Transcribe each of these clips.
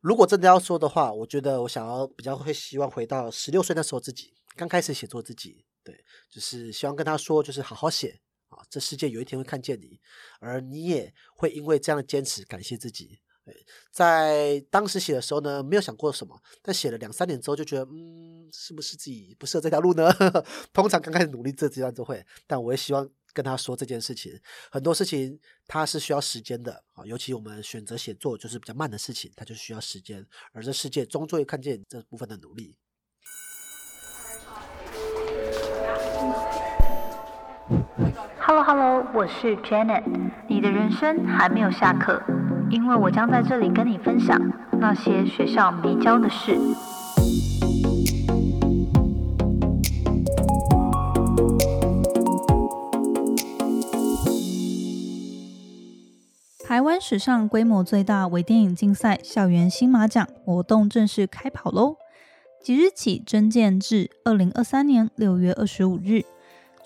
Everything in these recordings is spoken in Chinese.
如果真的要说的话，我觉得我想要比较会希望回到十六岁那时候自己刚开始写作自己，对，就是希望跟他说，就是好好写啊，这世界有一天会看见你，而你也会因为这样的坚持感谢自己。在当时写的时候呢，没有想过什么，但写了两三年之后就觉得，嗯，是不是自己不适合这条路呢？通常刚开始努力这阶段都会，但我也希望跟他说这件事情，很多事情它是需要时间的啊，尤其我们选择写作就是比较慢的事情，它就需要时间，而这世界终究会看见这部分的努力。Hello Hello，我是 Janet，你的人生还没有下课。因为我将在这里跟你分享那些学校没教的事。台湾史上规模最大微电影竞赛校园新马奖活动正式开跑喽！即日起征件至二零二三年六月二十五日，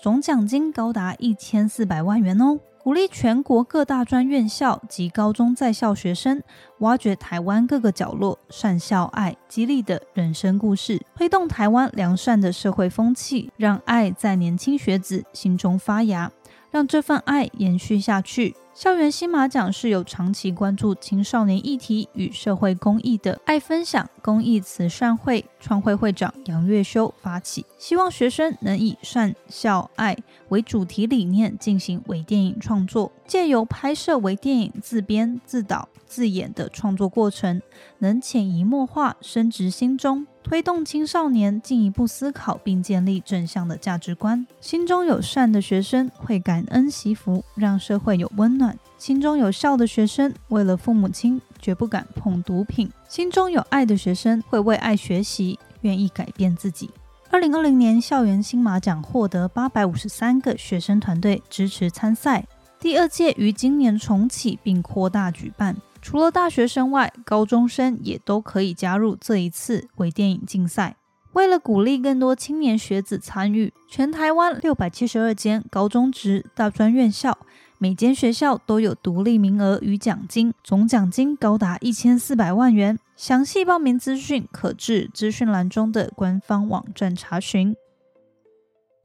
总奖金高达一千四百万元哦。鼓励全国各大专院校及高中在校学生，挖掘台湾各个角落善校爱、激励的人生故事，推动台湾良善的社会风气，让爱在年轻学子心中发芽，让这份爱延续下去。校园新马奖是由长期关注青少年议题与社会公益的爱分享公益慈善会创会会长杨月修发起，希望学生能以善孝爱为主题理念进行微电影创作，借由拍摄微电影自编自导自演的创作过程，能潜移默化深植心中。推动青少年进一步思考并建立正向的价值观。心中有善的学生会感恩惜福，让社会有温暖；心中有孝的学生为了父母亲绝不敢碰毒品；心中有爱的学生会为爱学习，愿意改变自己。二零二零年校园新马奖获得八百五十三个学生团队支持参赛，第二届于今年重启并扩大举办。除了大学生外，高中生也都可以加入这一次微电影竞赛。为了鼓励更多青年学子参与，全台湾六百七十二间高中职大专院校，每间学校都有独立名额与奖金，总奖金高达一千四百万元。详细报名资讯可至资讯栏中的官方网站查询。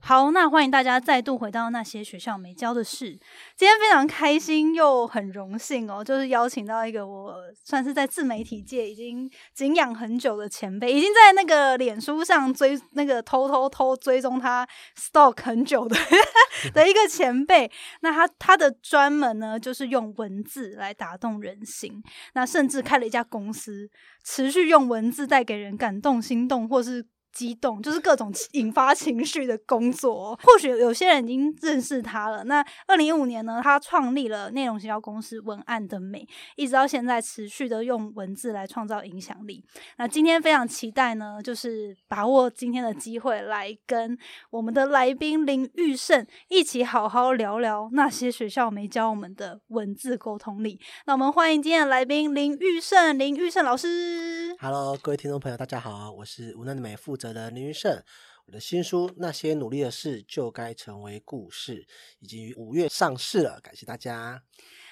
好，那欢迎大家再度回到那些学校没教的事。今天非常开心又很荣幸哦，就是邀请到一个我算是在自媒体界已经敬仰很久的前辈，已经在那个脸书上追那个偷偷偷追踪他 stalk 很久的 的一个前辈。那他他的专门呢，就是用文字来打动人心。那甚至开了一家公司，持续用文字带给人感动、心动，或是。激动就是各种引发情绪的工作，或许有些人已经认识他了。那二零一五年呢，他创立了内容营销公司文案的美，一直到现在持续的用文字来创造影响力。那今天非常期待呢，就是把握今天的机会来跟我们的来宾林玉胜一起好好聊聊那些学校没教我们的文字沟通力。那我们欢迎今天的来宾林玉胜，林玉胜老师。Hello，各位听众朋友，大家好，我是文案的美副责。的林云胜，我的新书《那些努力的事就该成为故事》已经于五月上市了，感谢大家。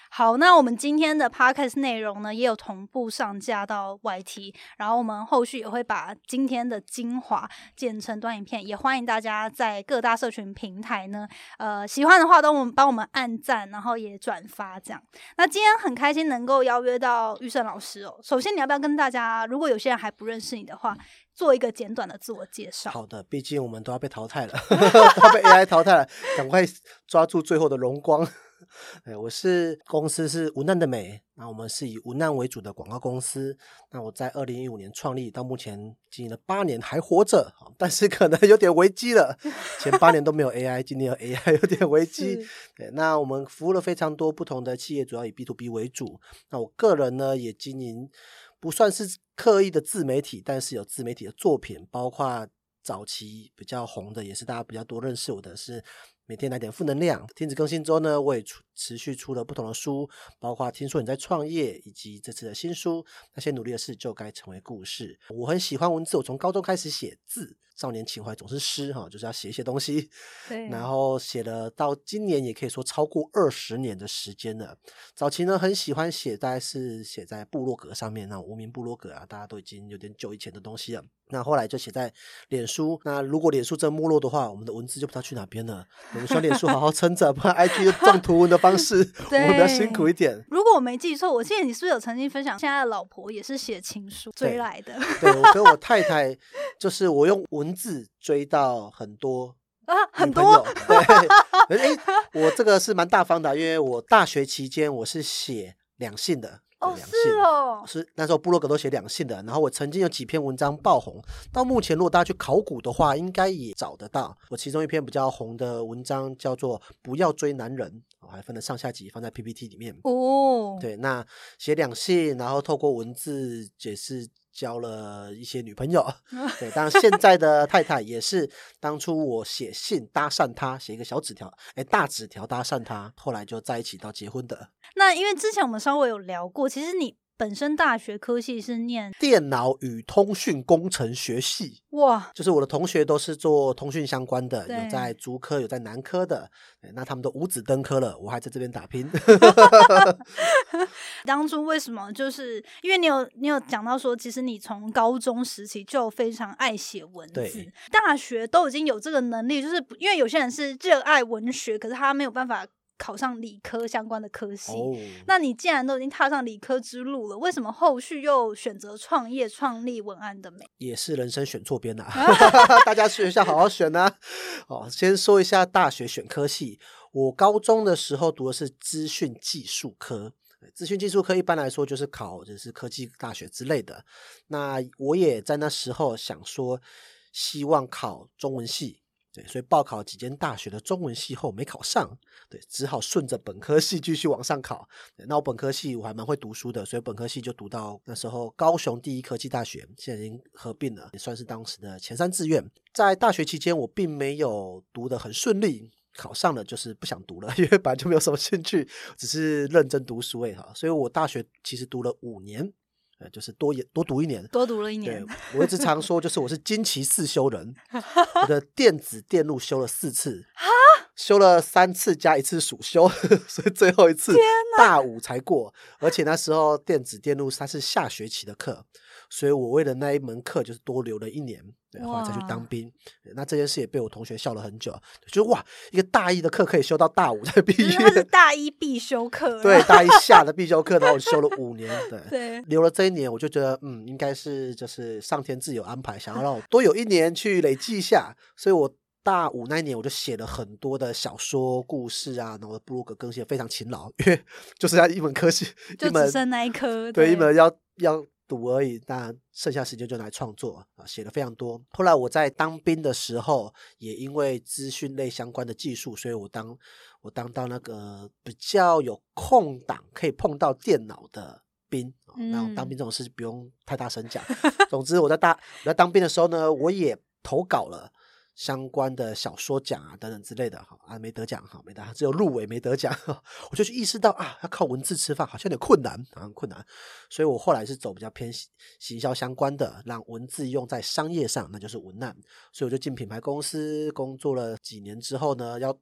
好，那我们今天的 podcast 内容呢，也有同步上架到 YT，然后我们后续也会把今天的精华剪成短影片，也欢迎大家在各大社群平台呢，呃，喜欢的话都我们帮我们按赞，然后也转发这样。那今天很开心能够邀约到玉胜老师哦。首先，你要不要跟大家，如果有些人还不认识你的话，做一个简短的自我介绍？好的，毕竟我们都要被淘汰了，要被 AI 淘汰了，赶快抓住最后的荣光。哎，我是公司是无难的美，那我们是以无难为主的广告公司。那我在二零一五年创立，到目前经营了八年，还活着，但是可能有点危机了。前八年都没有 AI，今年有 AI，有点危机。对，那我们服务了非常多不同的企业，主要以 B to B 为主。那我个人呢，也经营不算是刻意的自媒体，但是有自媒体的作品，包括早期比较红的，也是大家比较多认识我的是。每天来点负能量。停止更新之后呢，我也出持续出了不同的书，包括听说你在创业，以及这次的新书，那些努力的事就该成为故事。我很喜欢文字，我从高中开始写字，少年情怀总是诗哈，就是要写一些东西。对，然后写了到今年也可以说超过二十年的时间了。早期呢很喜欢写，大概是写在部落格上面，那无名部落格啊，大家都已经有点久以前的东西了。那后来就写在脸书。那如果脸书真没落的话，我们的文字就不知道去哪边了。我们小脸书好好撑着，不然 IG 重图文的方式，我们比较辛苦一点。如果我没记错，我记得你是不是有曾经分享，现在的老婆也是写情书追来的？对，我跟我太太就是我用文字追到很多。啊，很多对，哎，我这个是蛮大方的，因为我大学期间我是写两性的，哦，是哦，是那时候部落格都写两性的，然后我曾经有几篇文章爆红，到目前如果大家去考古的话，应该也找得到。我其中一篇比较红的文章叫做《不要追男人》，我还分了上下集放在 PPT 里面。哦，对，那写两性，然后透过文字解释。交了一些女朋友，对，当然现在的太太也是当初我写信搭讪她，写一个小纸条，哎，大纸条搭讪她，后来就在一起到结婚的。那因为之前我们稍微有聊过，其实你。本身大学科系是念电脑与通讯工程学系，哇，就是我的同学都是做通讯相关的，有在竹科，有在南科的，那他们都五子登科了，我还在这边打拼。当初为什么？就是因为你有你有讲到说，其实你从高中时期就非常爱写文字，大学都已经有这个能力，就是因为有些人是热爱文学，可是他没有办法。考上理科相关的科系，那你既然都已经踏上理科之路了，为什么后续又选择创业创立文案的美？也是人生选错边了，大家学校好好选啊！哦，先说一下大学选科系，我高中的时候读的是资讯技术科，资讯技术科一般来说就是考就是科技大学之类的。那我也在那时候想说，希望考中文系。对，所以报考几间大学的中文系后没考上，对，只好顺着本科系继续往上考。那我本科系我还蛮会读书的，所以本科系就读到那时候高雄第一科技大学，现在已经合并了，也算是当时的前三志愿。在大学期间，我并没有读得很顺利，考上了就是不想读了，因为本来就没有什么兴趣，只是认真读书哎哈。所以我大学其实读了五年。呃，就是多也多读一年，多读了一年。对我一直常说，就是我是金奇四修人，我的电子电路修了四次，修了三次加一次暑修，所以最后一次大五才过。而且那时候电子电路它是下学期的课。所以我为了那一门课，就是多留了一年，对，后来才去当兵。那这件事也被我同学笑了很久，就哇，一个大一的课可以修到大五才毕 业，是大一必修课，对，大一下的 必修课，然后我修了五年，对，留了这一年，我就觉得，嗯，应该是就是上天自有安排，想要让我多有一年去累积一下，所以我大五那一年我就写了很多的小说、故事啊，然后布鲁格更新非常勤劳，因为就是要一门科系，就只剩那一科，对，一门要要。读而已，那剩下时间就来创作啊，写了非常多。后来我在当兵的时候，也因为资讯类相关的技术，所以我当我当到那个比较有空档可以碰到电脑的兵。那当兵这种事不用太大声讲。总之，我在大我在当兵的时候呢，我也投稿了。相关的小说奖啊，等等之类的，哈啊没得奖，哈没得，只有入围没得奖，我就去意识到啊，要靠文字吃饭好像有点困难，很困难，所以我后来是走比较偏行销相关的，让文字用在商业上，那就是文案，所以我就进品牌公司工作了几年之后呢，要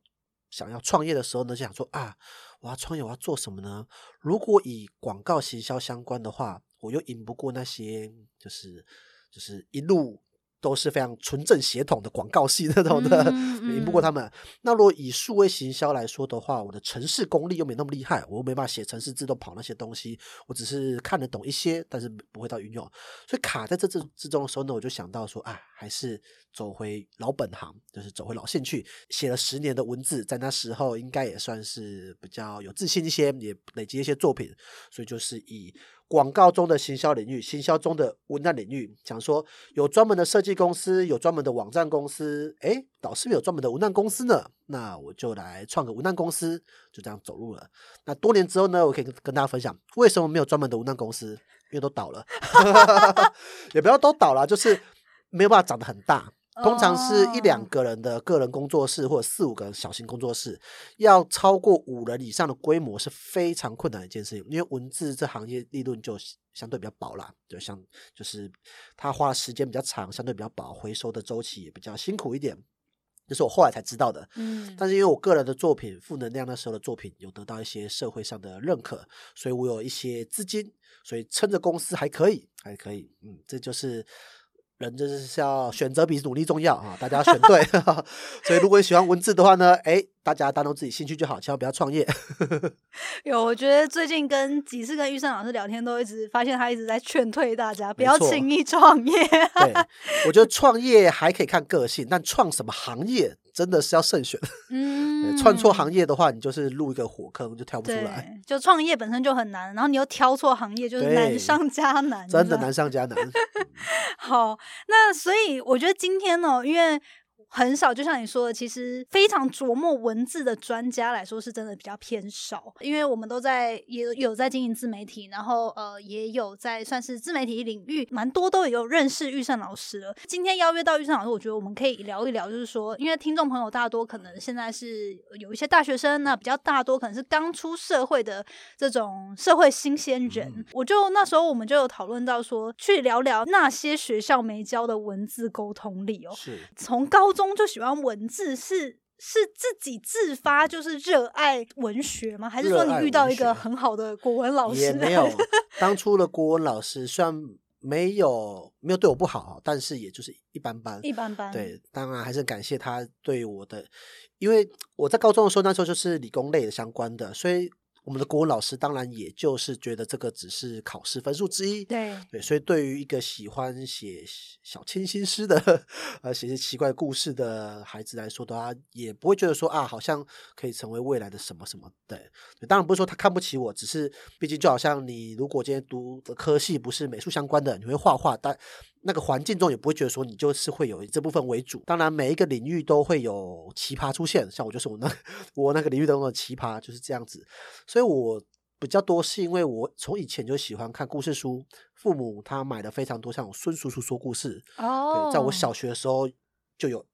想要创业的时候呢，就想说啊，我要创业，我要做什么呢？如果以广告行销相关的话，我又赢不过那些，就是就是一路。都是非常纯正血统的广告系那种的，赢不过他们。那如果以数位行销来说的话，我的城市功力又没那么厉害，我又没办法写城市自动跑那些东西，我只是看得懂一些，但是不会到运用。所以卡在这之之中的时候呢，我就想到说，啊，还是走回老本行，就是走回老兴趣。写了十年的文字，在那时候应该也算是比较有自信一些，也累积一些作品，所以就是以。广告中的行销领域，行销中的文案领域，讲说有专门的设计公司，有专门的网站公司，哎，导师有专门的文案公司呢，那我就来创个文案公司，就这样走路了。那多年之后呢，我可以跟大家分享，为什么没有专门的文案公司？因为都倒了，也不要都倒了，就是没有办法长得很大。通常是一两哦个人的个人工作室或者四五个人小型工作室，要超过五人以上的规模是非常困难的一件事情。因为文字这行业利润就相对比较薄啦，就像就是他花的时间比较长，相对比较薄，回收的周期也比较辛苦一点。这是我后来才知道的，嗯，但是因为我个人的作品《负能量》那时候的作品有得到一些社会上的认可，所以我有一些资金，所以撑着公司还可以，还可以。嗯，这就是人就是要选择比努力重要啊，大家要选对。所以如果你喜欢文字的话呢，哎，大家当做自己兴趣就好，千万不要创业。有，我觉得最近跟几次跟玉胜老师聊天，都一直发现他一直在劝退大家不要错轻易创业。对，我觉得创业还可以看个性，但创什么行业真的是要慎选。嗯 对，串错行业的话，你就是入一个火坑就跳不出来，就创业本身就很难，然后你又挑错行业，就是难上加难，真的难上加难。好，那所以我觉得今天呢，因为很少，就像你说的，其实非常琢磨文字的专家来说，是真的比较偏少。因为我们都在也有有在经营自媒体，然后呃也有在算是自媒体领域，蛮多都有认识玉胜老师了。今天邀约到玉胜老师，我觉得我们可以聊一聊，就是说，因为听众朋友大多可能现在是有一些大学生，那比较大多可能是刚出社会的这种社会新鲜人。嗯我就那时候我们就有讨论到说，去聊聊那些学校没教的文字沟通力哦。是。从高中就喜欢文字是。是自己自发就是热爱文学吗？还是说你遇到一个很好的国文老师？也没有。当初的国文老师虽然没有没有对我不好，但是也就是一般般。一般般。对，当然还是感谢他对我的，因为我在高中的时候，那时候就是理工类的相关的，所以我们的国文老师当然也就是觉得这个只是考试分数之一。对对，所以对于一个喜欢写小清新诗的，呃，写些奇怪故事的孩子来说的话，也不会觉得说啊，好像可以成为未来的什么什么。对，对当然不是说他看不起我，只是毕竟就好像你如果今天读的科系不是美术相关的，你会画画，但那个环境中也不会觉得说你就是会有以这部分为主。当然，每一个领域都会有奇葩出现，像我就是我那 我那个领域当中的奇葩就是这样子，所以我。比较多是因为我从以前就喜欢看故事书，父母他买了非常多像我孙叔叔说故事，哦对，在我小学的时候就有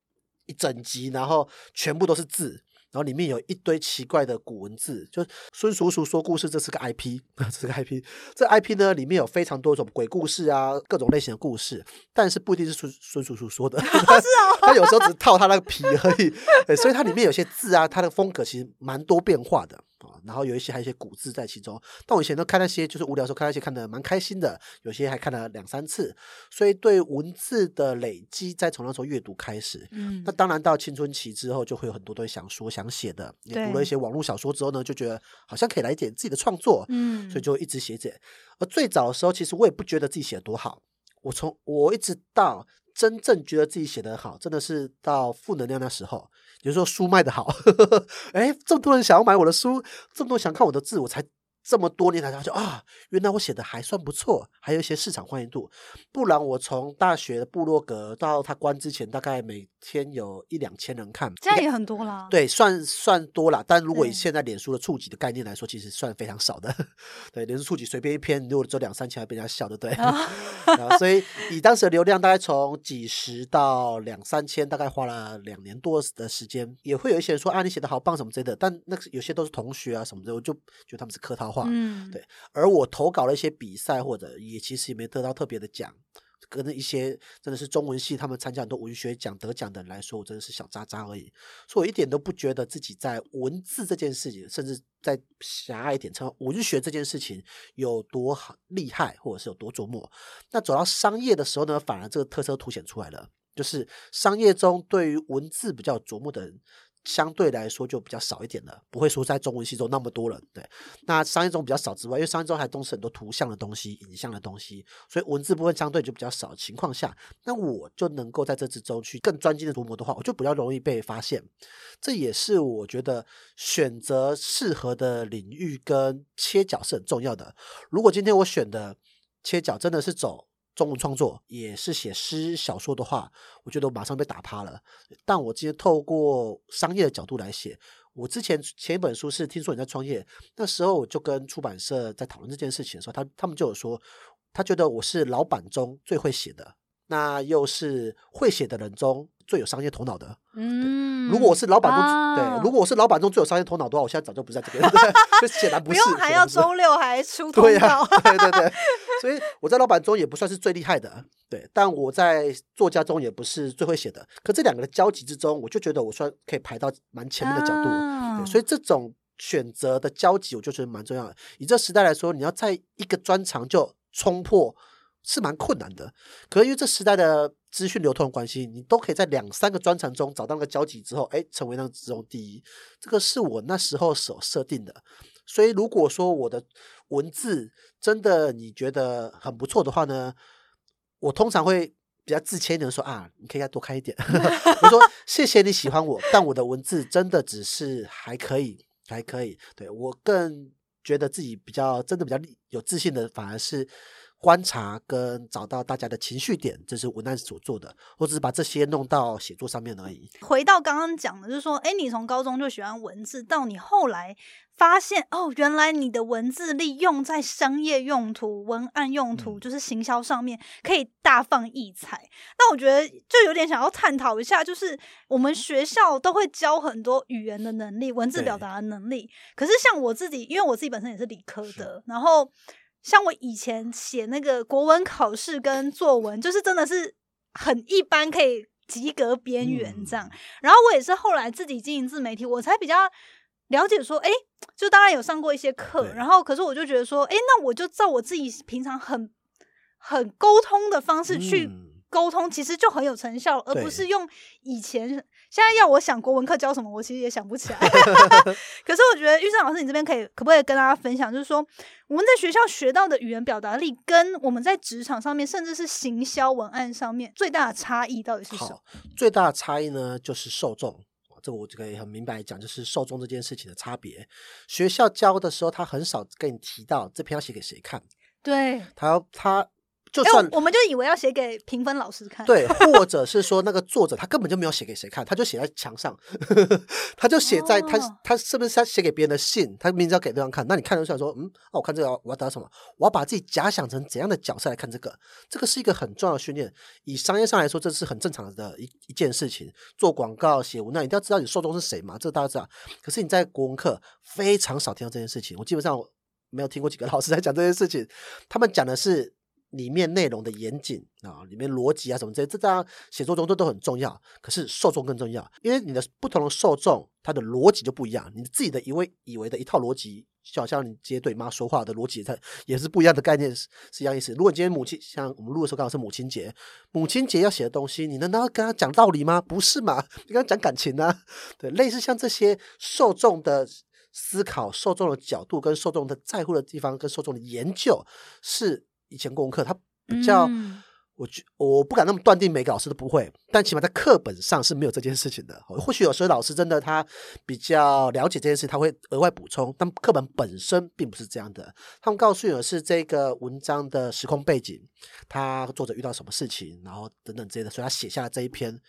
一整集，然后全部都是字，然后里面有一堆奇怪的古文字，就孙叔叔说故事，这是个 IP，这是个 IP。这 IP 呢里面有非常多种鬼故事啊，各种类型的故事，但是不一定是孙孙叔叔说的，是哦他有时候只套他那个皮而已，对所以它里面有些字啊，它的风格其实蛮多变化的。啊，然后有一些还有一些古字在其中，但我以前都看那些，就是无聊的时候看那些看的蛮开心的，有些还看了两三次，所以对文字的累积，在从那时候阅读开始。嗯那当然到青春期之后，就会有很多东西想说想写的。也读了一些网络小说之后呢，就觉得好像可以来一点自己的创作，嗯，所以就一直写写。而最早的时候，其实我也不觉得自己写的多好，我从我一直到真正觉得自己写的好，真的是到负能量那时候，也就是说书卖的好，哎，这么多人想要买我的书，这么多想看我的字，我才这么多年才发现啊，原来我写的还算不错，还有一些市场欢迎度。不然我从大学的部落格到他关之前，大概每天有一两千人看，这样也很多啦。对，算算多了，但如果以现在脸书的触及的概念来说，其实算非常少的。对，脸书触及随便一篇，如果只有两三千，还被人家笑，对不对？啊啊，所以以当时的流量，大概从几十到两三千，大概花了两年多的时间。也会有一些人说啊，你写的好棒什么之类的，但那个有些都是同学啊什么的，我就觉得他们是客套话。嗯，对而我投稿了一些比赛，或者也其实也没得到特别的奖，跟一些真的是中文系他们参加很多文学奖得奖的人来说，我真的是小渣渣而已。所以我一点都不觉得自己在文字这件事情，甚至在狭隘一点称文学这件事情有多好厉害，或者是有多琢磨。那走到商业的时候呢，反而这个特色凸显出来了，就是商业中对于文字比较有琢磨的人。相对来说就比较少一点了，不会说在中文系中那么多人。对，那商业中比较少之外，因为商业中还都是很多图像的东西、影像的东西，所以文字部分相对就比较少的情况下，那我就能够在这之中去更专精的琢磨的话，我就比较容易被发现。这也是我觉得选择适合的领域跟切角是很重要的。如果今天我选的切角真的是走中文创作，也是写诗小说的话，我觉得我马上被打趴了。但我今天透过商业的角度来写，我之前前一本书是听说你在创业，那时候我就跟出版社在讨论这件事情的时候，他他们就有说，他觉得我是老板中最会写的。那又是会写的人中最有商业头脑的。嗯，如果我是老板中、啊对，如果我是老板中最有商业头脑的话，我现在早就不在这边所以 显然不不是，用还要周六还出通对呀、告，对对对，所以我在老板中也不算是最厉害的，对，但我在作家中也不是最会写的。可这两个的交集之中，我就觉得我算可以排到蛮前面的角度，啊对，所以这种选择的交集，我就觉得蛮重要的。以这时代来说，你要在一个专长就冲破。是蛮困难的，可是因为这时代的资讯流通的关系，你都可以在两三个专长中找到那个交集之后，哎，成为那个之中第一。这个是我那时候所设定的。所以如果说我的文字真的你觉得很不错的话呢，我通常会比较自谦一点说啊，你可以再多看一点。我说谢谢你喜欢我，但我的文字真的只是还可以，还可以。对我更觉得自己比较真的比较有自信的，反而是。观察跟找到大家的情绪点，这是文案所做的。我只是把这些弄到写作上面而已。回到刚刚讲的，就是说，哎，你从高中就喜欢文字，到你后来发现，哦，原来你的文字利用在商业用途、文案用途，嗯就是行销上面，可以大放异彩。那我觉得就有点想要探讨一下，就是我们学校都会教很多语言的能力、文字表达的能力，可是像我自己，因为我自己本身也是理科的，然后。像我以前写那个国文考试跟作文，就是真的是很一般，可以及格边缘这样。嗯然后我也是后来自己经营自媒体，我才比较了解说，哎，就当然有上过一些课，然后可是我就觉得说，哎，那我就照我自己平常很很沟通的方式去嗯。沟通，其实就很有成效，而不是用以前现在要我想国文课教什么，我其实也想不起来。可是我觉得玉胜老师，你这边可以可不可以跟大家分享，就是说我们在学校学到的语言表达力，跟我们在职场上面，甚至是行销文案上面最大的差异到底是什么？，最大的差异呢就是受众。这我就可以很明白地讲，就是受众这件事情的差别。学校教的时候，他很少跟你提到这篇要写给谁看，对，他要他就哎、算我我们就以为要写给评分老师看，对，或者是说那个作者他根本就没有写给谁看，他就写在墙上，他就写在他、哦他是不是他写给别人的信？他明知要给对方看，那你看的时候想说，嗯，哦，我看这个我要得到什么？我要把自己假想成怎样的角色来看这个？这个是一个很重要的训练。以商业上来说，这是很正常的一一件事情。做广告、写文案，一定要知道你受众是谁嘛，这大家知道。可是你在国文课非常少听到这件事情，我基本上没有听过几个老师在讲这件事情，他们讲的是里面内容的严谨啊，里面逻辑啊什么这些，这当然写作中都都很重要，可是受众更重要，因为你的不同的受众，它的逻辑就不一样，你自己的以为以为的一套逻辑，就好像你直接对妈说话的逻辑，它也是不一样的概念，是是一样意思。如果你今天母亲像我们录的时候刚好是母亲节，母亲节要写的东西，你难道要跟他讲道理吗？不是嘛？你跟他讲感情啊，对，类似像这些受众的。思考受众的角度跟受众的在乎的地方跟受众的研究，是以前功课他比较，嗯我觉我不敢那么断定每个老师都不会，但起码在课本上是没有这件事情的。或许有时候老师真的他比较了解这件事，他会额外补充，但课本本身并不是这样的。他们告诉你的是这个文章的时空背景，他作者遇到什么事情，然后等等之类的，所以他写下了这一篇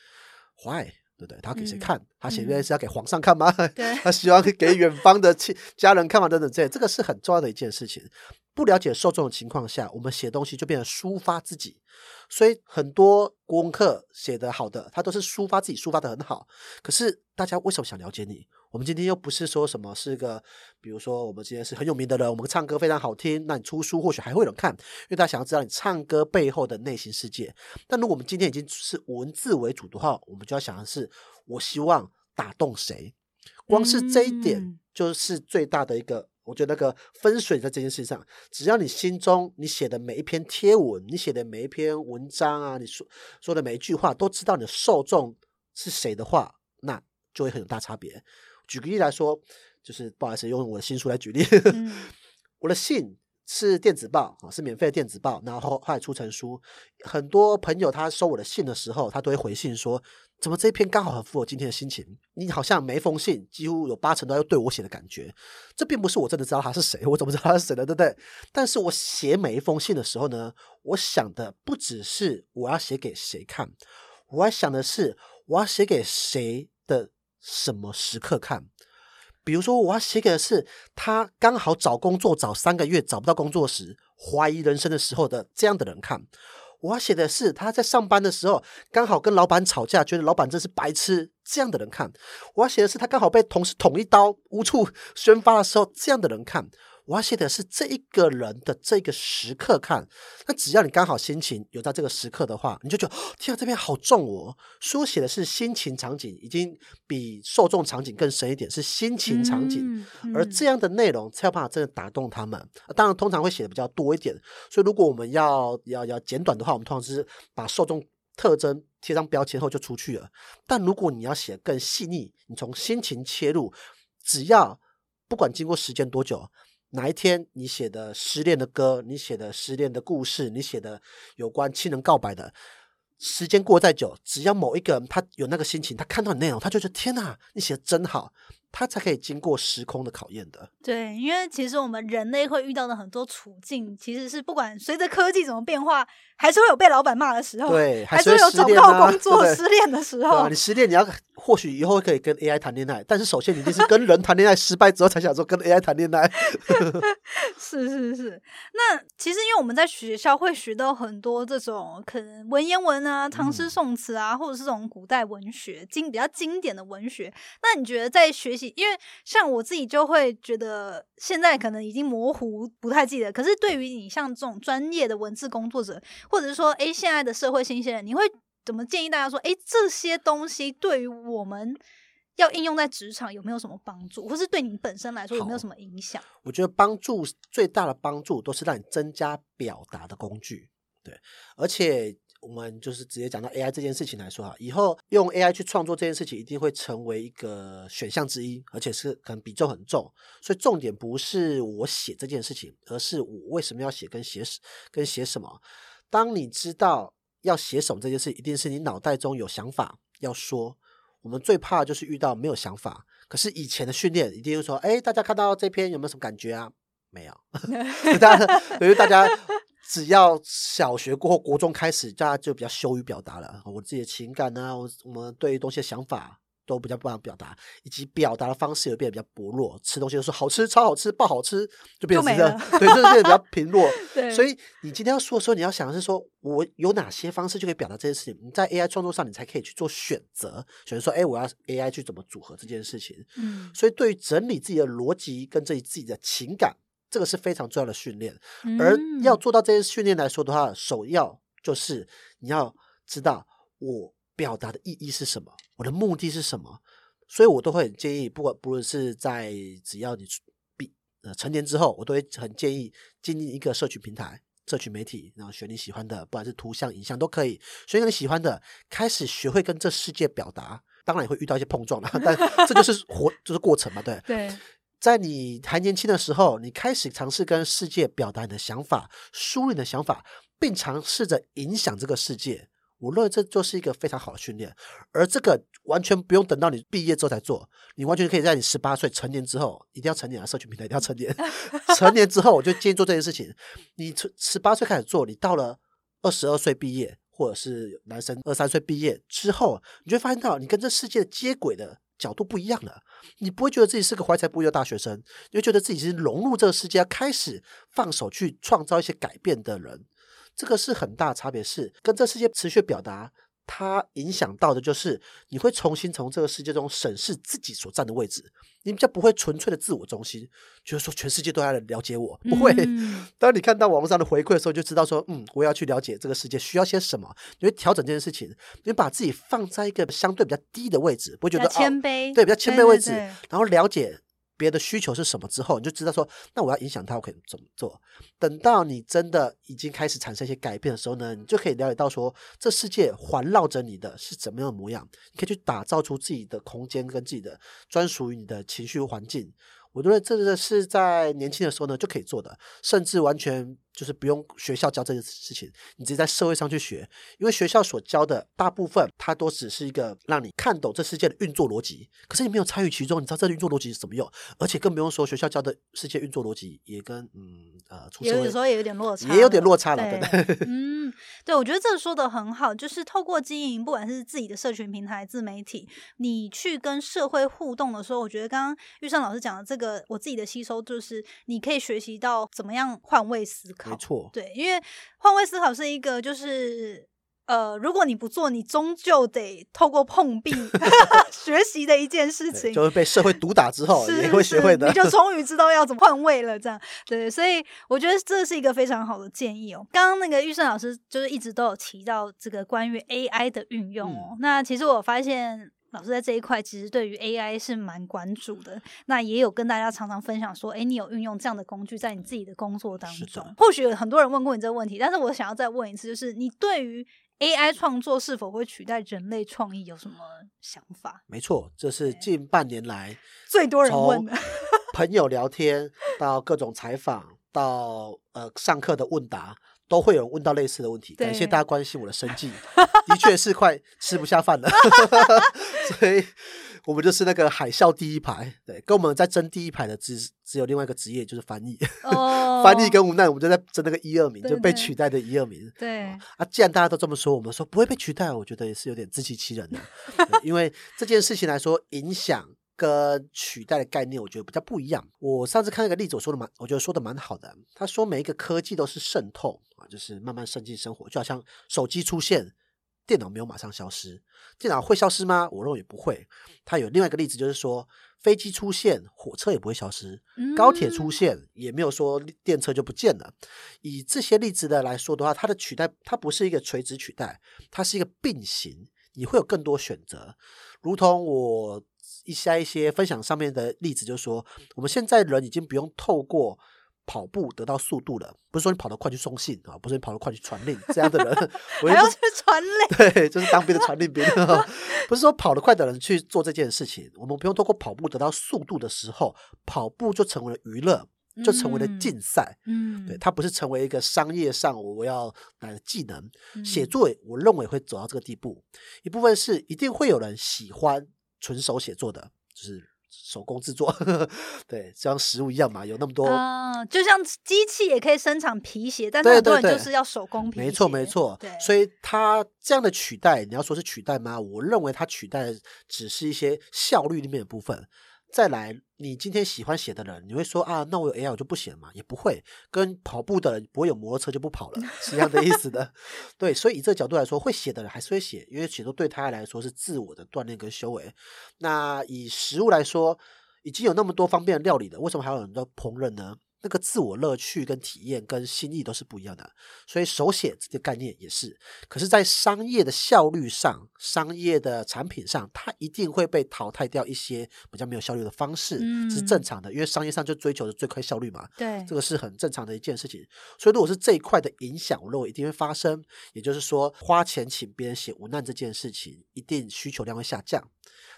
why。对不对？他给谁嗯看？他写嗯这是要给皇上看吗？对 他希望给远方的亲家人看吗，等等这些，这个是很重要的一件事情。不了解受众的情况下，我们写东西就变成抒发自己，所以很多国文课写得好的，他都是抒发自己，抒发的很好。可是大家为什么想了解你？我们今天又不是说什么是个，比如说我们今天是很有名的人，我们唱歌非常好听，那你出书或许还会有人看，因为大家想要知道你唱歌背后的内心世界。但如果我们今天已经是文字为主的话，我们就要想的是，我希望打动谁？光是这一点嗯就是最大的一个，我觉得那个分水在这件事上，只要你心中你写的每一篇贴文，你写的每一篇文章啊，你说说的每一句话，都知道你的受众是谁的话，那就会很有大差别。举个例来说，就是不好意思，用我的新书来举例，嗯 我的信是电子报啊，是免费的电子报，然后后后来出成书。很多朋友他收我的信的时候，他都会回信说，怎么这一篇刚好很符合今天的心情？你好像每一封信几乎有八成都要对我写的感觉。这并不是我真的知道他是谁，我怎么知道他是谁呢？对不对？但是我写每一封信的时候呢，我想的不只是我要写给谁看，我还想的是我要写给谁的什么时刻看。比如说，我要写给的是他刚好找工作找三个月找不到工作时，怀疑人生的时候的这样的人看；我要写的是他在上班的时候刚好跟老板吵架，觉得老板真是白痴，这样的人看；我要写的是他刚好被同事捅一刀，无处 宣发的时候，这样的人看。我要写的是这一个人的这个时刻看，那只要你刚好心情有在这个时刻的话，你就觉得天啊，这边好重哦。书写的是心情场景，已经比受众场景更深一点，是心情场景，而这样的内容才有办法真的打动他们。当然，通常会写的比较多一点，所以如果我们要要要简短的话，我们通常是把受众特征贴上标签后就出去了。但如果你要写更细腻，你从心情切入，只要不管经过时间多久。哪一天你写的失恋的歌，你写的失恋的故事，你写的有关亲人告白的，时间过再久，只要某一个人他有那个心情，他看到你内容，他就觉得天哪，你写的真好。它才可以经过时空的考验的。对，因为其实我们人类会遇到的很多处境，其实是不管随着科技怎么变化，还是会有被老板骂的时候，对，还是会有找不到工作、失恋的时候。你失恋，你要或许以后可以跟 AI 谈恋爱，但是首先你一定是跟人谈恋爱失败之后，才想说跟 AI 谈恋爱。是是是。那其实因为我们在学校会学到很多这种可能文言文啊、唐诗宋词啊，或者是这种古代文学经比较经典的文学。那你觉得在学习？因为像我自己就会觉得，现在可能已经模糊，不太记得。可是对于你像这种专业的文字工作者，或者是说，哎，现在的社会新鲜人，你会怎么建议大家说，哎，这些东西对于我们要应用在职场有没有什么帮助，或是对你本身来说有没有什么影响？我觉得帮助最大的帮助都是让你增加表达的工具，对，而且。我们就是直接讲到 AI 这件事情来说哈，以后用 AI 去创作这件事情一定会成为一个选项之一，而且是可能比重很重。所以重点不是我写这件事情，而是我为什么要写跟写跟写什么。当你知道要写什么这件事，一定是你脑袋中有想法要说。我们最怕就是遇到没有想法。可是以前的训练一定会说，哎，大家看到这篇有没有什么感觉啊？没有，大家因为大家。只要小学过后，国中开始，大家就比较羞于表达了。我自己的情感呢，我我们对于东西的想法都比较不想表达，以及表达的方式也变得比较薄弱。吃东西都说好吃、超好吃、爆好吃，就变成这样，对，就变得比较平弱。所以你今天要说的时候，你要想的是说我有哪些方式就可以表达这件事情。你在 AI 创作上，你才可以去做选择，选择说，哎，我要 AI 去怎么组合这件事情。嗯，所以对于整理自己的逻辑跟自己自己的情感。这个是非常重要的训练，而要做到这些训练来说的话，首要就是你要知道我表达的意义是什么，我的目的是什么。所以我都会很建议，不管不论是在只要你毕呃成年之后，我都会很建议经营一个社群平台、社群媒体，然后选你喜欢的，不管是图像、影像都可以，选你喜欢的，开始学会跟这世界表达。当然也会遇到一些碰撞了，但这就是活，就是过程嘛，对。对。在你还年轻的时候，你开始尝试跟世界表达你的想法，梳理你的想法，并尝试着影响这个世界。我认为这就是一个非常好的训练，而这个完全不用等到你毕业之后才做，你完全可以在你十八岁成年之后，一定要成年啊！社群平台一定要成年，成年之后我就建议做这件事情。你从十八岁开始做，你到了二十二岁毕业，或者是男生二三岁毕业之后，你就会发现到你跟这世界接轨的。角度不一样了，你不会觉得自己是个怀才不遇的大学生，你会觉得自己是融入这个世界，开始放手去创造一些改变的人。这个是很大差别，是跟这世界持续表达。它影响到的就是你会重新从这个世界中审视自己所站的位置，你比较不会纯粹的自我中心，就是说全世界都要来了解我，不会。当你看到网络上的回馈的时候，就知道说，嗯，我要去了解这个世界需要些什么，你会调整这件事情，你把自己放在一个相对比较低的位置，不会觉得谦卑，对，比较谦卑位置，然后了解。别的需求是什么之后，你就知道说，那我要影响他，我可以怎么做？等到你真的已经开始产生一些改变的时候呢，你就可以了解到说，这世界环绕着你的是怎么样的模样，你可以去打造出自己的空间跟自己的专属于你的情绪环境。我觉得这个是在年轻的时候呢就可以做的，甚至完全就是不用学校教这件事情，你直接在社会上去学。因为学校所教的大部分，它都只是一个让你看懂这世界的运作逻辑，可是你没有参与其中，你知道这运作逻辑是怎么用？而且更不用说学校教的世界运作逻辑也跟嗯呃，有时候也有点落差，也有点落差了，对不对？嗯，对，我觉得这个说的很好，就是透过经营，不管是自己的社群平台、自媒体，你去跟社会互动的时候，我觉得刚刚玉胜老师讲的这个。个我自己的吸收就是，你可以学习到怎么样换位思考。没错，对，因为换位思考是一个就是。呃，如果你不做，你终究得透过碰壁 学习的一件事情，就是被社会毒打之后 是也会学会的。你就终于知道要怎么换位了，这样对，所以我觉得这是一个非常好的建议哦。刚刚那个玉胜老师就是一直都有提到这个关于 AI 的运用哦，嗯那其实我发现。老师在这一块其实对于 AI 是蛮关注的，那也有跟大家常常分享说，哎，你有运用这样的工具在你自己的工作当中。或许有很多人问过你这个问题，但是我想要再问一次，就是你对于 AI 创作是否会取代人类创意有什么想法？没错，这是近半年来最多人问的，朋友聊天到各种采访到呃上课的问答。都会有人问到类似的问题，感谢大家关心我的生计，的确是快吃不下饭了，所以我们就是那个海啸第一排，对，跟我们在争第一排的只只有另外一个职业就是翻译，哦。翻译跟无奈，我们就在争那个一二名，对就被取代的一二名。对，啊，既然大家都这么说，我们说不会被取代，我觉得也是有点自欺欺人的，对因为这件事情来说，影响。跟取代的概念，我觉得比较不一样。我上次看那个例子，我说的蛮，我觉得说的蛮好的。他说每一个科技都是渗透啊，就是慢慢渗进生活，就好像手机出现，电脑没有马上消失，电脑会消失吗？我认为也不会。他有另外一个例子，就是说飞机出现，火车也不会消失，高铁出嗯现也没有说电车就不见了。以这些例子的来说的话，它的取代它不是一个垂直取代，它是一个并行，你会有更多选择。如同我一下一些分享上面的例子，就是说我们现在人已经不用透过。跑步得到速度了，不是说你跑得快去送信啊，不是你跑得快去传令这样的人，我还要去传令，对，就是当兵的传令兵，不是说跑得快的人去做这件事情，我们不用通过跑步得到速度的时候，跑步就成为了娱乐，就成为了嗯竞赛。嗯对，它不是成为一个商业上我要来的技能。写嗯作，我认为会走到这个地步，一部分是一定会有人喜欢纯手写作的，就是手工制作，对，像食物一样嘛，有那么多啊，就像机器也可以生产皮鞋，但是对很多人就是要手工皮鞋。没错，没错对，。所以它这样的取代，你要说是取代吗？我认为它取代只是一些效率里面的部分。再来，你今天喜欢写的人，你会说啊，那我有 AI 我就不写嘛？也不会，跟跑步的人不会有摩托车就不跑了，是一样的意思的。对，所以以这个角度来说，会写的人还是会写，因为写作对他来说是自我的锻炼跟修为。那以食物来说，已经有那么多方便料理了，为什么还有人要烹饪呢？那个自我乐趣跟体验跟心意都是不一样的，所以手写这个概念也是。可是，在商业的效率上、商业的产品上，它一定会被淘汰掉一些比较没有效率的方式，这是正嗯常的，因为商业上就追求的最快效率嘛。对，这个是很正常的一件事情。所以，如果是这一块的影响，我认为一定会发生。也就是说，花钱请别人写文案这件事情，一定需求量会下降。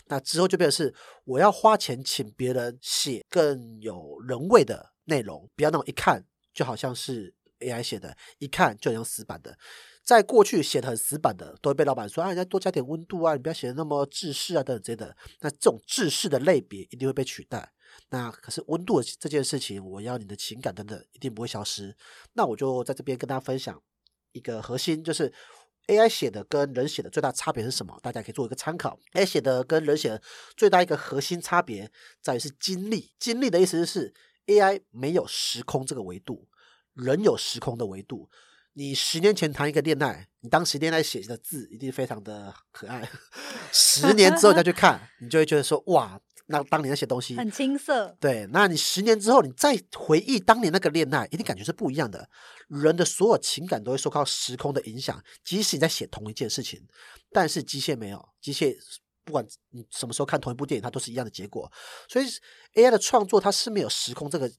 那之后就变成是，我要花钱请别人写更有人味的内容，不要那种一看就好像是 AI 写的，一看就很像死板的。在过去写的很死板的，都会被老板说啊，你再多加点温度啊，你不要写的那么制式啊，等等之类的。那这种制式的类别一定会被取代。那可是温度这件事情，我要你的情感等等，一定不会消失。那我就在这边跟大家分享一个核心，就是 AI 写的跟人写的最大差别是什么？大家可以做一个参考。AI 写的跟人写的最大一个核心差别在于是经历。经历的意思是 AI 没有时空这个维度，人有时空的维度。你十年前谈一个恋爱，你当时恋爱写的字一定非常的可爱。十年之后再去 看，你就会觉得说哇，那当年那些东西很青涩。对，那你十年之后，你再回忆当年那个恋爱，一定感觉是不一样的。人的所有情感都会受到时空的影响，即使你在写同一件事情，但是机械没有，机械不管你什么时候看同一部电影，它都是一样的结果。所以 AI 的创作它是没有时空这个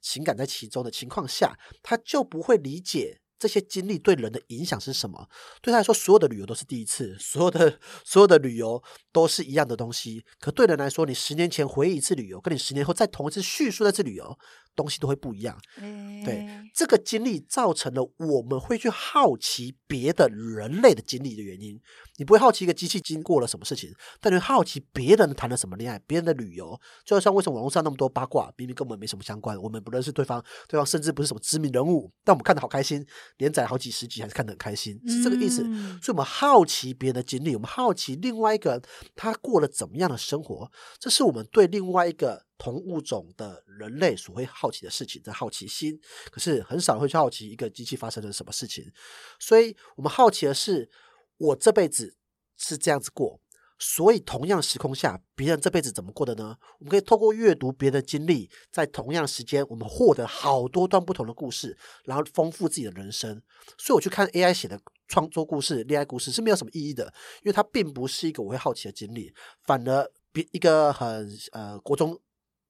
情感在其中的情况下，它就不会理解。这些经历对人的影响是什么？对他来说，所有的旅游都是第一次，所有的所有的旅游都是一样的东西。可对人来说，你十年前回忆一次旅游，跟你十年后再同一次叙述那次旅游，东西都会不一样。对这个经历造成了我们会去好奇别的人类的经历的原因。你不会好奇一个机器经过了什么事情，但你会好奇别人谈了什么恋爱，别人的旅游。就像为什么网络上那么多八卦，明明跟我们没什么相关，我们不认识对方，对方甚至不是什么知名人物，但我们看的好开心，连载好几十集还是看得很开心，是这个意思。嗯所以，我们好奇别人的经历，我们好奇另外一个人他过了怎么样的生活，这是我们对另外一个同物种的人类所会好奇的事情，的好奇心。可是很少会去好奇一个机器发生了什么事情，所以我们好奇的是，我这辈子是这样子过。所以，同样时空下，别人这辈子怎么过的呢？我们可以透过阅读别人的经历，在同样时间，我们获得好多段不同的故事，然后丰富自己的人生。所以，我去看 AI 写的创作故事、恋爱故事是没有什么意义的，因为它并不是一个我会好奇的经历，反而比一个很呃国中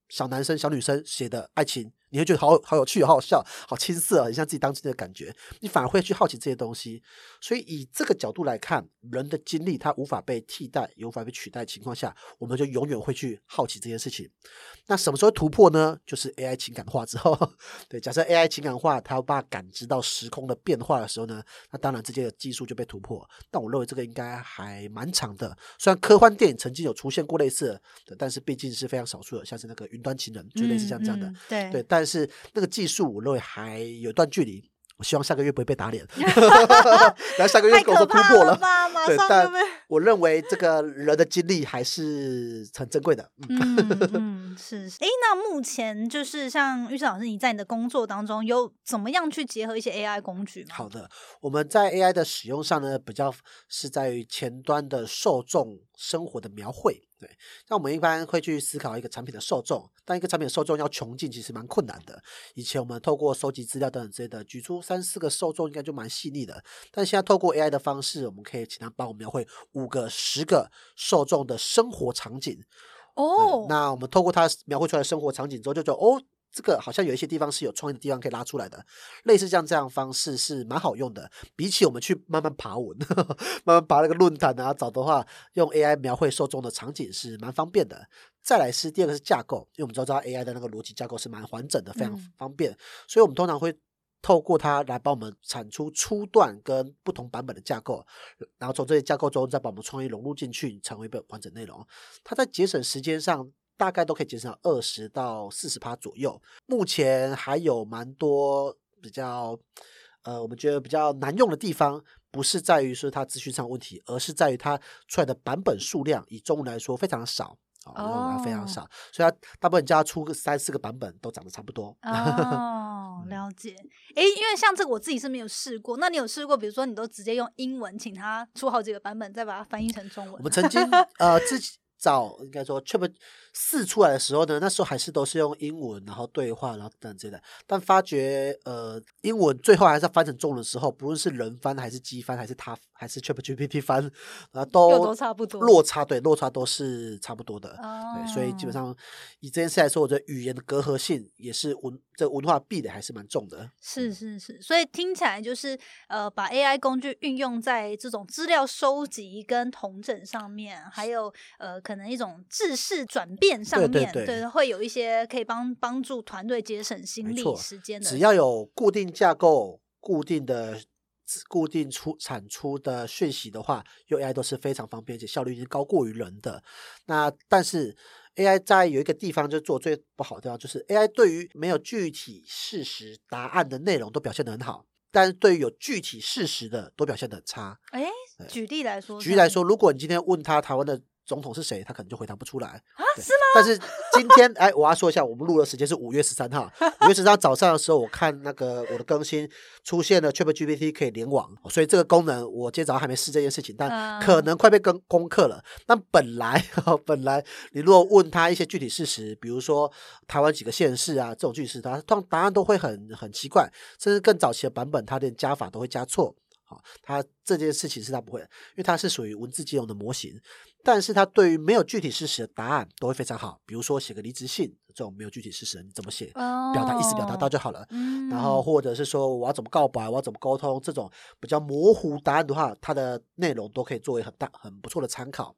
小男生、小女生写的爱情。你会觉得好好有趣，好好笑，好青涩，很像自己当亲的感觉。你反而会去好奇这些东西。所以以这个角度来看，人的经历它无法被替代，也无法被取代情况下，我们就永远会去好奇这件事情。那什么时候突破呢？就是 AI 情感化之后。对，假设 AI 情感化，它要把感知到时空的变化的时候呢，那当然这些技术就被突破。但我认为这个应该还蛮长的。虽然科幻电影曾经有出现过类似的，但是毕竟是非常少数的，像是那个云端情人，就类似像这样的。对对，但但是那个技术，我认为还有段距离。我希望下个月不会被打脸，然后下个月跟我说突破了，对，但我认为这个人的经历还是很珍贵的。嗯嗯，是。哎，那目前就是像玉生老师，你在你的工作当中有怎么样去结合一些 AI 工具吗？好的，我们在 AI 的使用上呢，比较是在于前端的受众生活的描绘。对，那我们一般会去思考一个产品的受众，但一个产品的受众要穷尽，其实蛮困难的。以前我们透过收集资料等等之类的，举出三四个受众，应该就蛮细腻的。但现在透过 AI 的方式，我们可以请他帮我们描绘五个、十个受众的生活场景。哦，那我们透过他描绘出来的生活场景之后，就觉得哦。这个好像有一些地方是有创意的地方可以拉出来的，类似像这样方式是蛮好用的。比起我们去慢慢爬文，慢慢爬那个论坛啊找的话，用 AI 描绘受众的场景是蛮方便的。再来是第二个是架构，因为我们都知道 AI 的那个逻辑架构是蛮完整的，非常方便。所以我们通常会透过它来帮我们产出初段跟不同版本的架构，然后从这些架构中再把我们创意融入进去，成为一本完整内容。它在节省时间上。大概都可以减少二十到四十趴左右。目前还有蛮多比较，呃，我们觉得比较难用的地方，不是在于说它资讯上问题，而是在于它出来的版本数量，以中文来说非常少啊，非常少。所以它大部分家出个三四个版本都长得差不多。哦，了解。诶，因为像这个我自己是没有试过。那你有试过？比如说你都直接用英文请他出好几个版本，再把它翻译成中文？我们曾经呃自己。找应该说，Chat 四出来的时候呢，那时候还是都是用英文，然后对话，然后等之类的。但发觉，呃，英文最后还是要翻成中文的时候，不论是人翻还是机翻，还是他还是 Chat GPT 翻，啊，都都差不多，落差对落差都是差不多的。对，所以基本上以这件事来说，我觉得语言的隔阂性也是文这文化壁垒还是蛮重的。是是是，所以听起来就是呃，把 AI 工具运用在这种资料收集跟同整上面，还有呃。可能一种制式转变上面，对，会有一些可以帮帮助团队节省心力、时间的。只要有固定架构、固定的、固定出产出的讯息的话，用 AI 都是非常方便，而且效率已经高过于人的。那但是 AI 在有一个地方就做最不好的地方，就是 AI 对于没有具体事实答案的内容都表现得很好，但是对于有具体事实的都表现的很差。哎，举例来说，举例来说，如果你今天问他台湾的。总统是谁？他可能就回答不出来啊？是吗？但是今天，哎，我要说一下，我们录的时间是五月十三号。五月十三号早上的时候，我看那个我的更新出现了 ChatGPT 可以联网，所以这个功能我今天早上还没试这件事情，但可能快被更攻克了。但本来，本来你如果问他一些具体事实，比如说台湾几个县市啊这种具体事实，他通答案都会很很奇怪，甚至更早期的版本，他连加法都会加错。好，他这件事情是他不会，因为他是属于文字金融的模型。但是他对于没有具体事实的答案都会非常好，比如说写个离职信这种没有具体事实，你怎么写，表达意思表达到就好了。然后或者是说我要怎么告白，我要怎么沟通，这种比较模糊答案的话，它的内容都可以作为很大很不错的参考。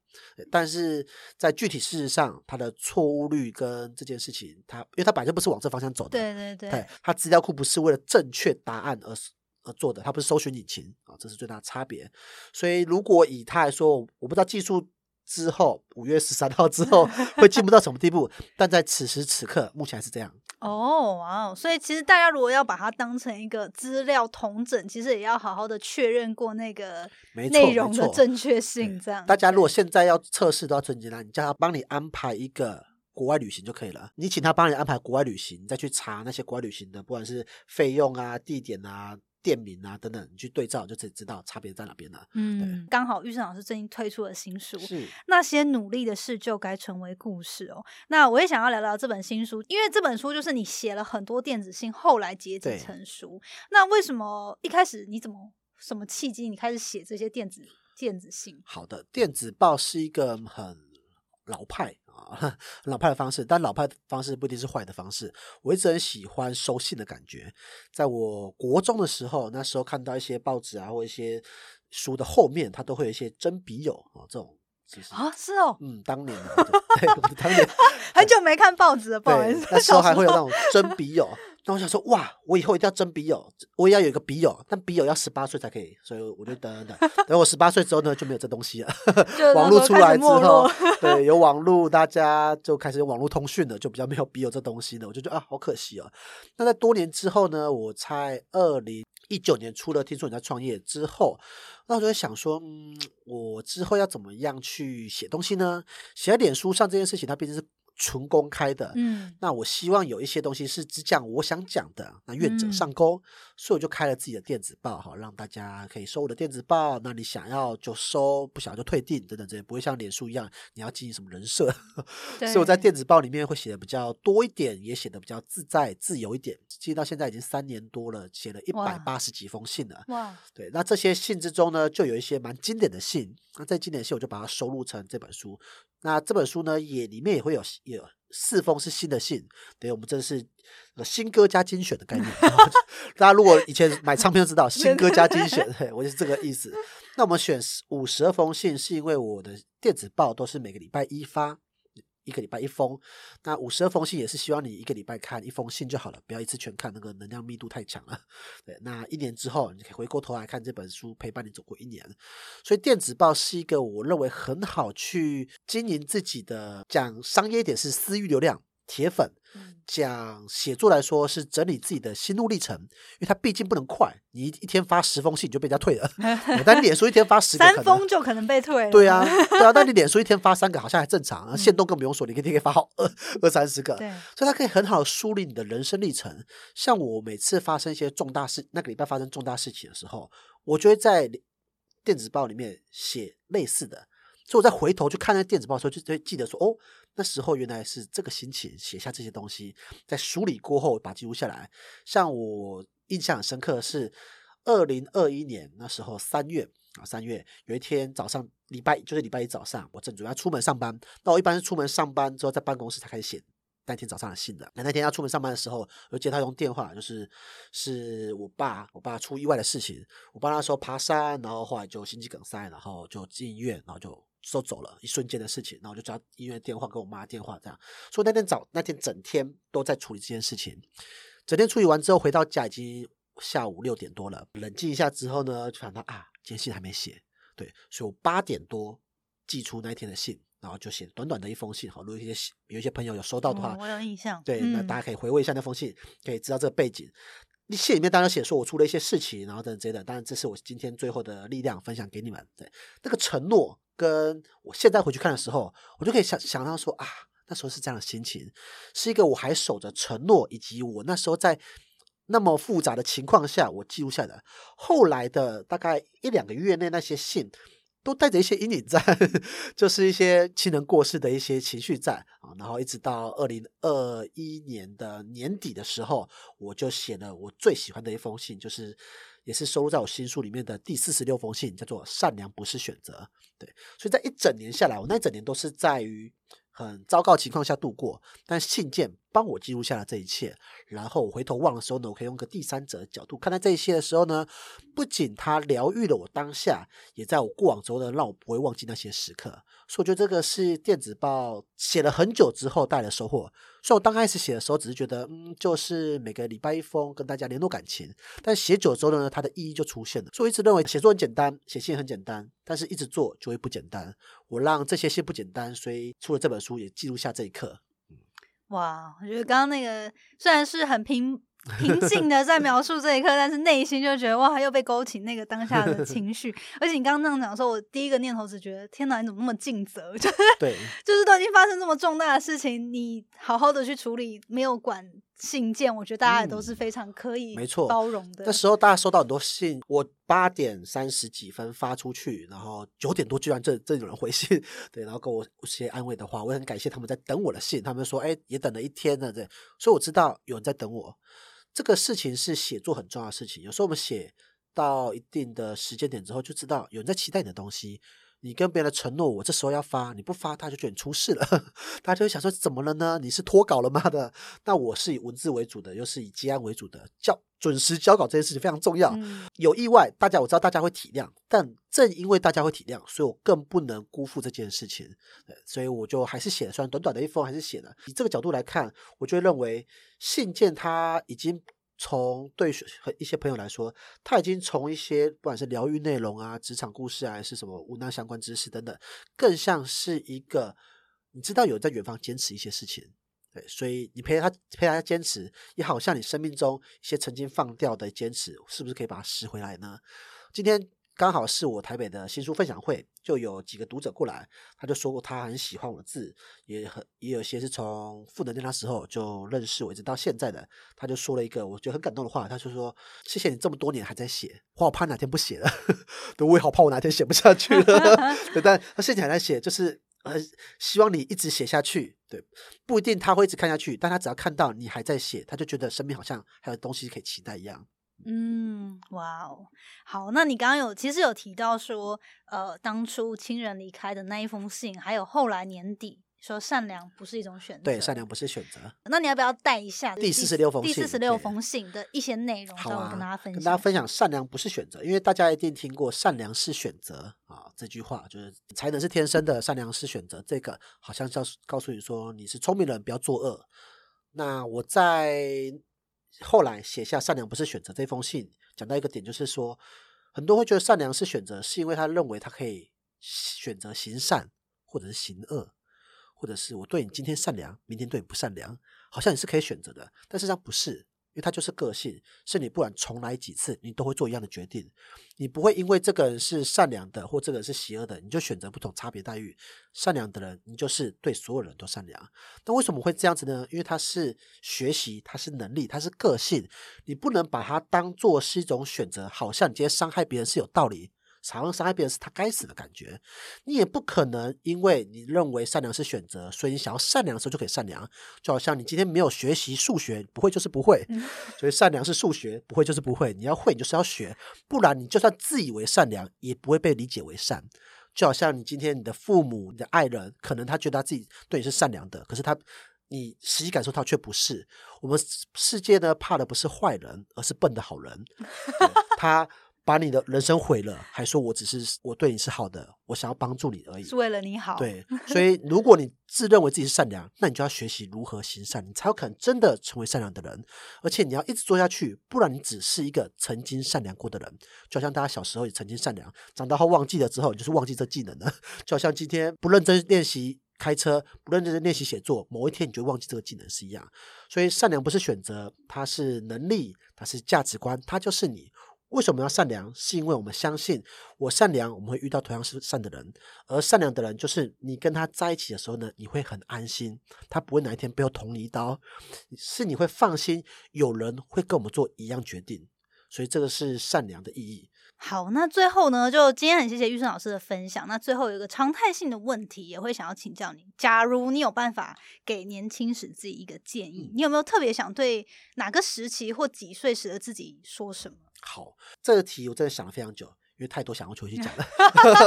但是在具体事实上，它的错误率跟这件事情，它因为它本来就不是往这方向走的，对对对，它资料库不是为了正确答案而而做的，它不是搜寻引擎啊，这是最大的差别。所以如果以它来说，我不知道技术。之后五月十三号之后会进步到什么地步？但在此时此刻，目前还是这样。哦，哇！所以其实大家如果要把它当成一个资料同整，其实也要好好的确认过那个内容的正确性。这样，大家如果现在要测试都要很简单，你叫他帮你安排一个国外旅行就可以了。你请他帮你安排国外旅行，再去查那些国外旅行的，不管是费用啊、地点啊。店名啊等等，你去对照就自己知道差别在哪边了。嗯，刚好玉生老师最近推出了新书，是那些努力的事就该成为故事哦。那我也想要聊聊这本新书，因为这本书就是你写了很多电子信，后来结集成书。那为什么一开始你怎么什么契机你开始写这些电子电子信？好的，电子报是一个很老派。啊，老派的方式，但老派的方式不一定是坏的方式。我一直很喜欢收信的感觉。在我国中的时候，那时候看到一些报纸啊，或一些书的后面，它都会有一些真笔友啊，这种啊，是哦，嗯，当年的，对，当年 很久没看报纸了，不好意思，那时候还会有那种真笔友。那我想说，哇，我以后一定要争笔友，我也要有一个笔友，但笔友要十八岁才可以，所以我就等等等，等我十八岁之后呢，就没有这东西了。网络出来之后，对，有网络，大家就开始用网络通讯了，就比较没有笔友这东西了。我就觉得啊，好可惜哦。那在多年之后呢，我在二零一九年出了听说你在创业之后，那我就在想说，嗯，我之后要怎么样去写东西呢？写在脸书上这件事情，它毕竟是。纯公开的，嗯，那我希望有一些东西是只讲我想讲的，那愿者上钩，所以我就开了自己的电子报，哈，让大家可以收我的电子报。那你想要就收，不想要就退订，等等这些，不会像脸书一样你要进行什么人设。所以我在电子报里面会写的比较多一点，也写的比较自在、自由一点。其实到现在已经三年多了，写了一百八十几封信了。哇，对，那这些信之中呢，就有一些蛮经典的信。那在经典信，我就把它收录成这本书。那这本书呢，也里面也会有有四封是新的信，对，我们这是新歌加精选的概念。大家如果以前买唱片都知道，新歌加精选，对我就是这个意思。那我们选五十二封信，是因为我的电子报都是每个礼拜一发。一个礼拜一封，那五十二封信也是希望你一个礼拜看一封信就好了，不要一次全看，那个能量密度太强了。对，那一年之后你可以回过头来看这本书，陪伴你走过一年。所以电子报是一个我认为很好去经营自己的，讲商业点是私域流量。铁粉讲写作来说是整理自己的心路历程，因为他毕竟不能快，你一天发十封信就被人家退了。但你脸书一天发十三封就可能被退。对啊，对啊，但你脸书一天发三个好像还正常，线动更不用说，你一天可以发好二二三十个。所以它可以很好的梳理你的人生历程。像我每次发生一些重大事，那个礼拜发生重大事情的时候，我就会在电子报里面写类似的。所以我再回头去看那电子报的时候，就会记得说，哦，那时候原来是这个心情，写下这些东西，在梳理过后把记录下来。像我印象很深刻的是，二零二一年那时候三月啊，三月有一天早上，礼拜就是礼拜一早上，我正准备要出门上班。那我一般是出门上班之后，在办公室才开始写那天早上的信的。那那天要出门上班的时候，我接他用电话，就是是我爸，我爸出意外的事情，我爸那时候爬山，然后后来就心肌梗塞，然后就进医院，然后就。收走了一瞬间的事情，然后我就抓医院电话跟我妈电话，这样。所以那天早那天整天都在处理这件事情，整天处理完之后回到家已经下午六点多了。冷静一下之后呢，就想到啊，今天信还没写，对，所以我八点多寄出那一天的信，然后就写短短的一封信。好，如果一些有一些朋友有收到的话，我有印象。对，那大家可以回味一下那封信，可以知道这个背景。信里面当然写说我出了一些事情，然后等等之类的。当然，这是我今天最后的力量分享给你们。对，那个承诺跟我现在回去看的时候，我就可以想想到说啊，那时候是这样的心情，是一个我还守着承诺，以及我那时候在那么复杂的情况下，我记录下来。后来的大概一两个月内，那些信。都带着一些阴影在，就是一些亲人过世的一些情绪在啊，然后一直到二零二一年的年底的时候，我就写了我最喜欢的一封信，就是也是收录在我新书里面的第四十六封信，叫做“善良不是选择”。对，所以在一整年下来，我那一整年都是在于。很糟糕情况下度过，但信件帮我记录下了这一切。然后我回头望的时候呢，我可以用个第三者的角度看待这一切的时候呢，不仅它疗愈了我当下，也在我过往中呢，让我不会忘记那些时刻。所以我觉得这个是电子报写了很久之后带来的收获。所以我刚开始写的时候，只是觉得，嗯，就是每个礼拜一封跟大家联络感情。但写久之后呢，它的意义就出现了。所以我一直认为写作很简单，写信很简单，但是一直做就会不简单。我让这些事不简单，所以出了这本书也记录下这一刻。哇，我觉得刚刚那个虽然是很平平静的在描述这一刻，但是内心就觉得哇，又被勾起那个当下的情绪。而且你刚刚那样讲的时候，我第一个念头只觉得天哪，你怎么那么尽责？就 是对，就是都已经发生这么重大的事情，你好好的去处理，没有管信件，我觉得大家也都是非常可以没错包容的。那时候大家收到很多信，我八点三十几分发出去，然后九点多居然这这有人回信，对，然后跟我写安慰的话，我也很感谢他们在等我的信，他们说哎也等了一天了，对，所以我知道有人在等我。这个事情是写作很重要的事情，有时候我们写到一定的时间点之后，就知道有人在期待你的东西。你跟别人的承诺，我这时候要发，你不发，他就觉得你出事了，大家就会想说怎么了呢？你是脱稿了吗 的？那我是以文字为主的，又是以接案为主的，交准时交稿这件事情非常重要。有意外，大家我知道大家会体谅，但正因为大家会体谅，所以我更不能辜负这件事情。所以我就还是写了，虽然短短的一封，还是写了。以这个角度来看，我就会认为信件它已经。从对一些朋友来说，他已经从一些不管是疗愈内容啊、职场故事啊，还是什么无难相关知识等等，更像是一个你知道有在远方坚持一些事情，对，所以你陪他陪他坚持，也好像你生命中一些曾经放掉的坚持，是不是可以把它拾回来呢？今天。刚好是我台北的新书分享会，就有几个读者过来，他就说过他很喜欢我的字，也很也有些是从负能量那时候就认识我，一直到现在的，他就说了一个我觉得很感动的话，他就说谢谢你这么多年还在写，我好怕哪天不写了，对，我也好怕我哪天写不下去了，但他现在还在写，就是呃希望你一直写下去，对，不一定他会一直看下去，但他只要看到你还在写，他就觉得生命好像还有东西可以期待一样。嗯，哇哦，好，那你刚刚有其实有提到说，呃，当初亲人离开的那一封信，还有后来年底说善良不是一种选择，对，善良不是选择。那你要不要带一下第四十六封信第四十六封信的一些内容，好啊，跟大家分享。跟大家分享善良不是选择，因为大家一定听过善良是选择啊这句话，就是才能是天生的，善良是选择。这个好像要告诉你说你是聪明人，不要作恶。那我在。后来写下“善良不是选择”这封信，讲到一个点，就是说，很多会觉得善良是选择，是因为他认为他可以选择行善，或者是行恶，或者是我对你今天善良，明天对你不善良，好像你是可以选择的，但实际上不是。因为他就是个性，是你不管重来几次，你都会做一样的决定。你不会因为这个人是善良的，或这个人是邪恶的，你就选择不同差别待遇。善良的人，你就是对所有人都善良。那为什么会这样子呢？因为他是学习，他是能力，他是个性。你不能把它当做是一种选择，好像你今天伤害别人是有道理。常常伤害别人是他该死的感觉，你也不可能因为你认为善良是选择，所以你想要善良的时候就可以善良。就好像你今天没有学习数学，不会就是不会，所以善良是数学，不会就是不会。你要会，你就是要学，不然你就算自以为善良，也不会被理解为善。就好像你今天你的父母、你的爱人，可能他觉得他自己对你是善良的，可是他你实际感受到却不是。我们世界呢，怕的不是坏人，而是笨的好人。他。把你的人生毁了，还说我只是我对你是好的，我想要帮助你而已，是为了你好。对，所以如果你自认为自己是善良，那你就要学习如何行善，你才有可能真的成为善良的人。而且你要一直做下去，不然你只是一个曾经善良过的人。就好像大家小时候也曾经善良，长大后忘记了之后，你就是忘记这技能了。就好像今天不认真练习开车，不认真练习写作，某一天你就忘记这个技能是一样。所以善良不是选择，它是能力，它是价值观，它就是你。为什么要善良？是因为我们相信，我善良，我们会遇到同样是善的人，而善良的人就是你跟他在一起的时候呢，你会很安心，他不会哪一天背后捅你一刀，是你会放心，有人会跟我们做一样决定，所以这个是善良的意义。好，那最后呢，就今天很谢谢玉生老师的分享。那最后有一个常态性的问题，也会想要请教你：假如你有办法给年轻时自己一个建议，你有没有特别想对哪个时期或几岁时的自己说什么？好，这个题我真的想了非常久，因为太多想要回去讲了。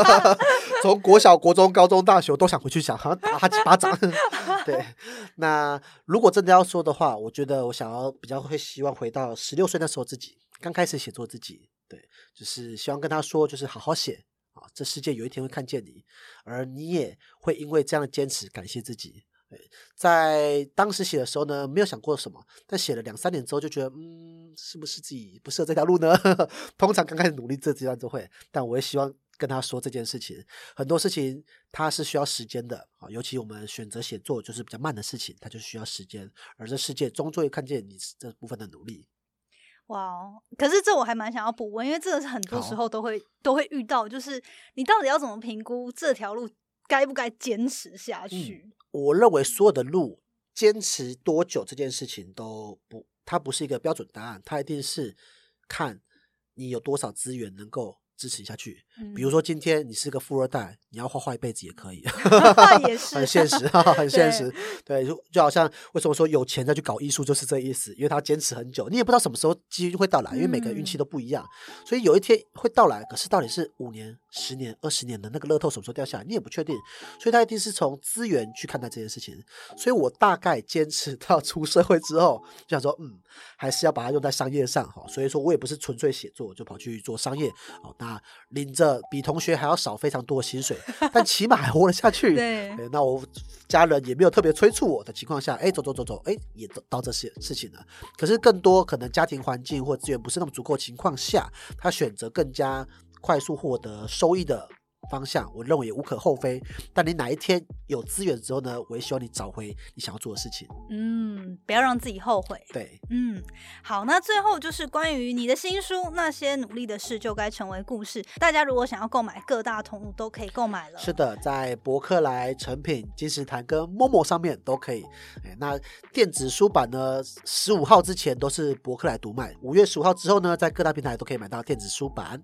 从国小、国中、高中、大学都想回去讲，好像打他几巴掌。对，那如果真的要说的话，我觉得我想要比较会希望回到十六岁那时候自己刚开始写作自己，对，就是希望跟他说，就是好好写啊，这世界有一天会看见你，而你也会因为这样的坚持感谢自己。在当时写的时候呢，没有想过什么，但写了两三年之后，就觉得，嗯，是不是自己不适合这条路呢？通常刚开始努力这阶段都会，但我也希望跟他说这件事情。很多事情它是需要时间的啊，尤其我们选择写作就是比较慢的事情，它就需要时间。而这世界终究会看见你这部分的努力。哇哦，可是这我还蛮想要补问，因为这个是很多时候都会都会遇到，就是你到底要怎么评估这条路该不该坚持下去？我认为所有的路坚持多久这件事情都不，它不是一个标准答案，它一定是看你有多少资源能够。支持下去，比如说今天你是个富二代，你要画画一辈子也可以，也是很现实，很现实。对，就就好像为什么说有钱再去搞艺术就是这意思，因为他坚持很久，你也不知道什么时候机遇会到来，因为每个人运气都不一样，所以有一天会到来。可是到底是五年、十年、二十年的那个乐透什么时候掉下来，你也不确定，所以他一定是从资源去看待这件事情。所以我大概坚持到出社会之后，就想说，嗯，还是要把它用在商业上哈。所以说我也不是纯粹写作就跑去做商业哦。那领着比同学还要少非常多的薪水，但起码还活了下去。对，那我家人也没有特别催促我的情况下，哎，走走走走，哎，也到这些事情了。可是更多可能家庭环境或资源不是那么足够情况下，他选择更加快速获得收益的。方向，我认为也无可厚非。但你哪一天有资源之后呢？我也希望你找回你想要做的事情。嗯，不要让自己后悔。对，嗯，好，那最后就是关于你的新书《那些努力的事就该成为故事》，大家如果想要购买，各大通路都可以购买了。是的，在博客来、成品、金石堂跟陌陌上面都可以。哎，那电子书版呢？十五号之前都是博客来独卖，五月十五号之后呢，在各大平台都可以买到电子书版。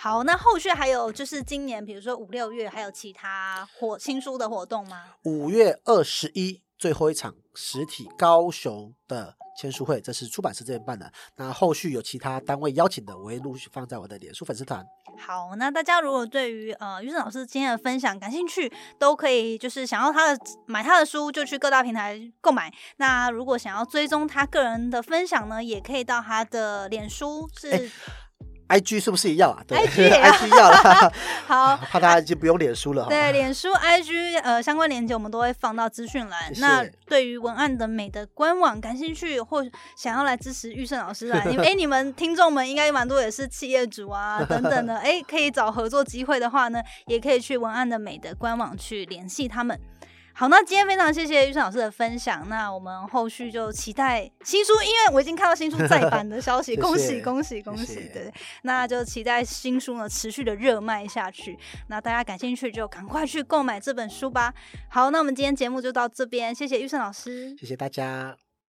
好，那后续还有就是今年，比如说五六月还有其他活新书的活动吗？五月二十一最后一场实体高雄的签书会，这是出版社这边办的。那后续有其他单位邀请的，我会陆续放在我的脸书粉丝团。好，那大家如果对于呃于正老师今天的分享感兴趣，都可以就是想要他的买他的书，就去各大平台购买。那如果想要追踪他个人的分享呢，也可以到他的脸书是。I G 是不是也要啊？I G I G 要了，好，怕大家已经不用脸书了。对，脸书 I G 呃相关链接我们都会放到资讯栏。那对于文案的美的官网感兴趣或想要来支持玉胜老师来，哎，你们听众们应该蛮多也是企业主啊等等的，哎，可以找合作机会的话呢，也可以去文案的美的官网去联系他们。好，那今天非常谢谢玉生老师的分享。那我们后续就期待新书，因为我已经看到新书再版的消息，恭喜恭喜恭喜！对，那就期待新书呢持续的热卖下去。那大家感兴趣就赶快去购买这本书吧。好，那我们今天节目就到这边，谢谢玉生老师，谢谢大家。